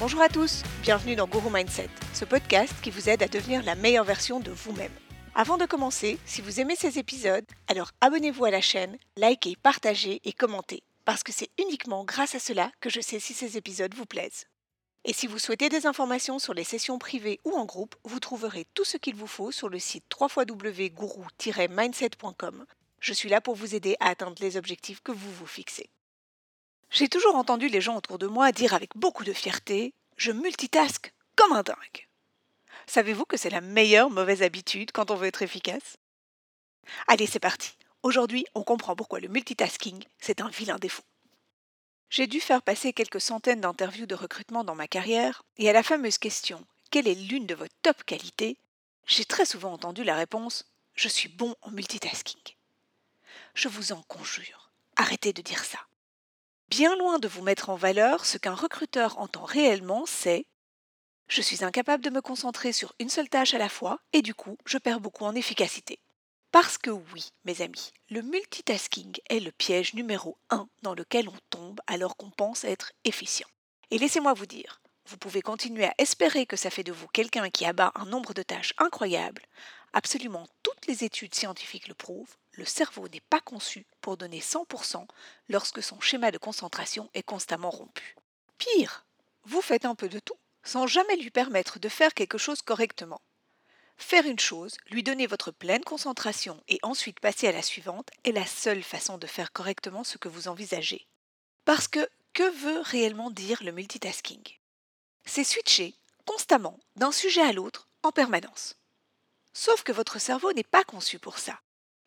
Bonjour à tous, bienvenue dans Guru Mindset, ce podcast qui vous aide à devenir la meilleure version de vous-même. Avant de commencer, si vous aimez ces épisodes, alors abonnez-vous à la chaîne, likez, partagez et commentez, parce que c'est uniquement grâce à cela que je sais si ces épisodes vous plaisent. Et si vous souhaitez des informations sur les sessions privées ou en groupe, vous trouverez tout ce qu'il vous faut sur le site www.guru-mindset.com. Je suis là pour vous aider à atteindre les objectifs que vous vous fixez. J'ai toujours entendu les gens autour de moi dire avec beaucoup de fierté Je multitask comme un dingue. Savez-vous que c'est la meilleure mauvaise habitude quand on veut être efficace? Allez, c'est parti. Aujourd'hui, on comprend pourquoi le multitasking, c'est un vilain défaut. J'ai dû faire passer quelques centaines d'interviews de recrutement dans ma carrière, et à la fameuse question Quelle est l'une de vos top qualités? J'ai très souvent entendu la réponse Je suis bon en multitasking. Je vous en conjure, arrêtez de dire ça. Bien loin de vous mettre en valeur, ce qu'un recruteur entend réellement, c'est je suis incapable de me concentrer sur une seule tâche à la fois et du coup, je perds beaucoup en efficacité. Parce que oui, mes amis, le multitasking est le piège numéro un dans lequel on tombe alors qu'on pense être efficient. Et laissez-moi vous dire, vous pouvez continuer à espérer que ça fait de vous quelqu'un qui abat un nombre de tâches incroyable. Absolument toutes les études scientifiques le prouvent, le cerveau n'est pas conçu pour donner 100% lorsque son schéma de concentration est constamment rompu. Pire, vous faites un peu de tout sans jamais lui permettre de faire quelque chose correctement. Faire une chose, lui donner votre pleine concentration et ensuite passer à la suivante est la seule façon de faire correctement ce que vous envisagez. Parce que que veut réellement dire le multitasking? C'est switcher constamment d'un sujet à l'autre en permanence. Sauf que votre cerveau n'est pas conçu pour ça.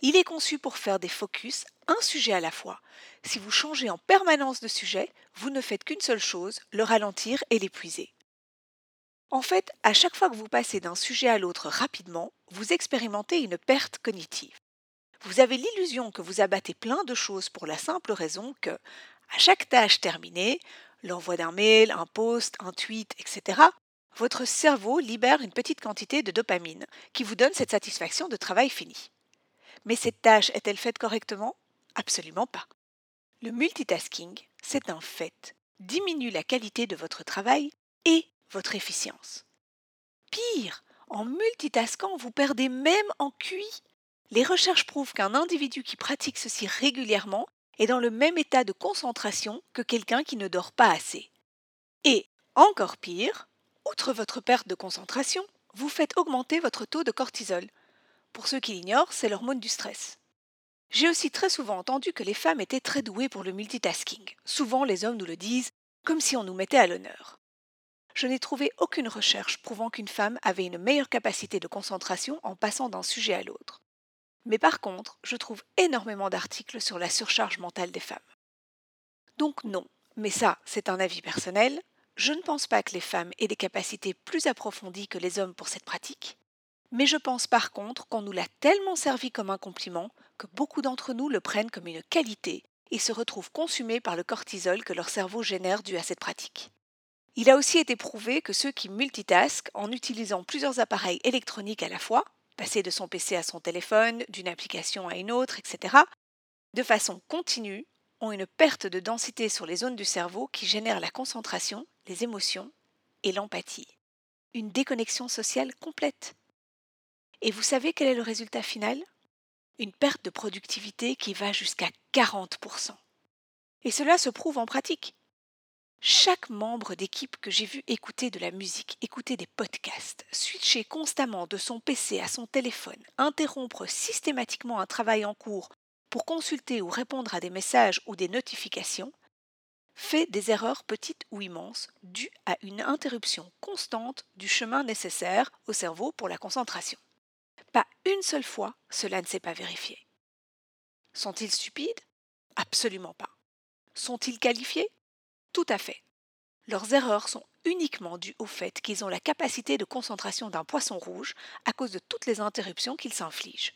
Il est conçu pour faire des focus, un sujet à la fois. Si vous changez en permanence de sujet, vous ne faites qu'une seule chose, le ralentir et l'épuiser. En fait, à chaque fois que vous passez d'un sujet à l'autre rapidement, vous expérimentez une perte cognitive. Vous avez l'illusion que vous abattez plein de choses pour la simple raison que, à chaque tâche terminée, l'envoi d'un mail, un post, un tweet, etc., votre cerveau libère une petite quantité de dopamine qui vous donne cette satisfaction de travail fini. Mais cette tâche est-elle faite correctement? Absolument pas. Le multitasking, c'est un fait, diminue la qualité de votre travail et votre efficience. Pire, en multitaskant, vous perdez même en QI. Les recherches prouvent qu'un individu qui pratique ceci régulièrement est dans le même état de concentration que quelqu'un qui ne dort pas assez. Et, encore pire, outre votre perte de concentration, vous faites augmenter votre taux de cortisol. Pour ceux qui l'ignorent, c'est l'hormone du stress. J'ai aussi très souvent entendu que les femmes étaient très douées pour le multitasking. Souvent, les hommes nous le disent, comme si on nous mettait à l'honneur. Je n'ai trouvé aucune recherche prouvant qu'une femme avait une meilleure capacité de concentration en passant d'un sujet à l'autre. Mais par contre, je trouve énormément d'articles sur la surcharge mentale des femmes. Donc non, mais ça, c'est un avis personnel, je ne pense pas que les femmes aient des capacités plus approfondies que les hommes pour cette pratique, mais je pense par contre qu'on nous l'a tellement servi comme un compliment que beaucoup d'entre nous le prennent comme une qualité et se retrouvent consumés par le cortisol que leur cerveau génère dû à cette pratique. Il a aussi été prouvé que ceux qui multitaskent en utilisant plusieurs appareils électroniques à la fois, passer de son PC à son téléphone, d'une application à une autre, etc., de façon continue, ont une perte de densité sur les zones du cerveau qui génèrent la concentration, les émotions et l'empathie. Une déconnexion sociale complète. Et vous savez quel est le résultat final? Une perte de productivité qui va jusqu'à 40%. Et cela se prouve en pratique. Chaque membre d'équipe que j'ai vu écouter de la musique, écouter des podcasts, switcher constamment de son PC à son téléphone, interrompre systématiquement un travail en cours pour consulter ou répondre à des messages ou des notifications, fait des erreurs petites ou immenses dues à une interruption constante du chemin nécessaire au cerveau pour la concentration. Une seule fois cela ne s'est pas vérifié. Sont-ils stupides? Absolument pas. Sont-ils qualifiés? Tout à fait. Leurs erreurs sont uniquement dues au fait qu'ils ont la capacité de concentration d'un poisson rouge à cause de toutes les interruptions qu'ils s'infligent.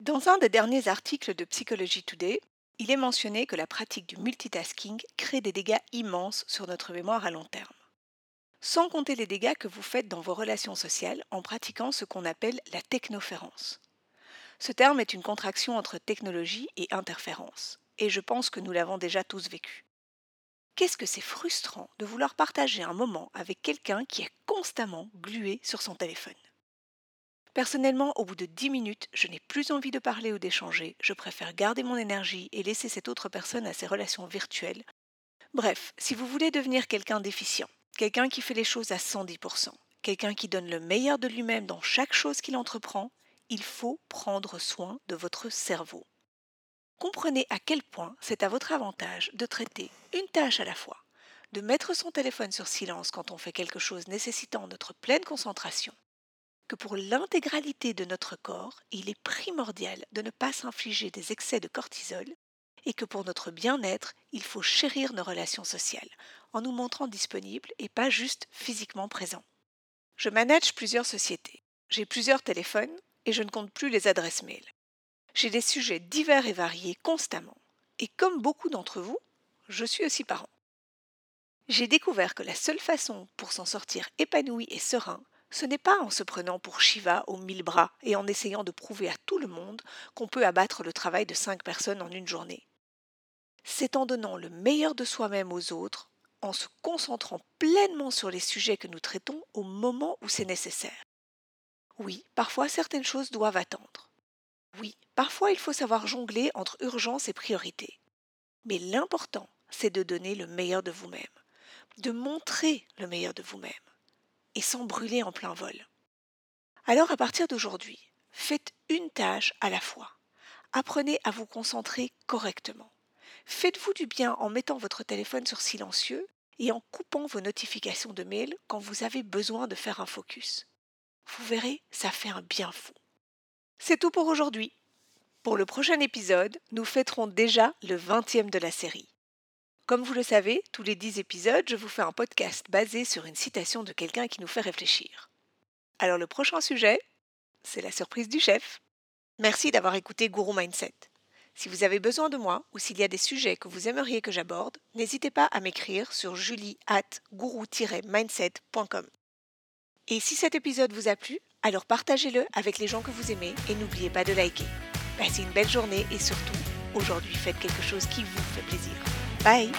Dans un des derniers articles de Psychology Today, il est mentionné que la pratique du multitasking crée des dégâts immenses sur notre mémoire à long terme. Sans compter les dégâts que vous faites dans vos relations sociales en pratiquant ce qu'on appelle la technoférence. Ce terme est une contraction entre technologie et interférence, et je pense que nous l'avons déjà tous vécu. Qu'est-ce que c'est frustrant de vouloir partager un moment avec quelqu'un qui est constamment glué sur son téléphone? Personnellement, au bout de 10 minutes, je n'ai plus envie de parler ou d'échanger, je préfère garder mon énergie et laisser cette autre personne à ses relations virtuelles. Bref, si vous voulez devenir quelqu'un d'efficient, quelqu'un qui fait les choses à 110%, quelqu'un qui donne le meilleur de lui-même dans chaque chose qu'il entreprend, il faut prendre soin de votre cerveau. Comprenez à quel point c'est à votre avantage de traiter une tâche à la fois, de mettre son téléphone sur silence quand on fait quelque chose nécessitant notre pleine concentration, que pour l'intégralité de notre corps, il est primordial de ne pas s'infliger des excès de cortisol et que pour notre bien-être, il faut chérir nos relations sociales en nous montrant disponibles et pas juste physiquement présents. Je manage plusieurs sociétés. J'ai plusieurs téléphones et je ne compte plus les adresses mail. J'ai des sujets divers et variés constamment. Et comme beaucoup d'entre vous, je suis aussi parent. J'ai découvert que la seule façon pour s'en sortir épanoui et serein, ce n'est pas en se prenant pour Shiva aux mille bras et en essayant de prouver à tout le monde qu'on peut abattre le travail de cinq personnes en une journée. C'est en donnant le meilleur de soi-même aux autres en se concentrant pleinement sur les sujets que nous traitons au moment où c'est nécessaire. Oui, parfois certaines choses doivent attendre. Oui, parfois il faut savoir jongler entre urgence et priorité. Mais l'important, c'est de donner le meilleur de vous-même, de montrer le meilleur de vous-même, et sans brûler en plein vol. Alors à partir d'aujourd'hui, faites une tâche à la fois. Apprenez à vous concentrer correctement. Faites-vous du bien en mettant votre téléphone sur silencieux et en coupant vos notifications de mail quand vous avez besoin de faire un focus. Vous verrez, ça fait un bien fou. C'est tout pour aujourd'hui. Pour le prochain épisode, nous fêterons déjà le 20e de la série. Comme vous le savez, tous les 10 épisodes, je vous fais un podcast basé sur une citation de quelqu'un qui nous fait réfléchir. Alors le prochain sujet, c'est la surprise du chef. Merci d'avoir écouté Guru Mindset. Si vous avez besoin de moi ou s'il y a des sujets que vous aimeriez que j'aborde, n'hésitez pas à m'écrire sur julie at mindsetcom Et si cet épisode vous a plu, alors partagez-le avec les gens que vous aimez et n'oubliez pas de liker. Passez une belle journée et surtout, aujourd'hui faites quelque chose qui vous fait plaisir. Bye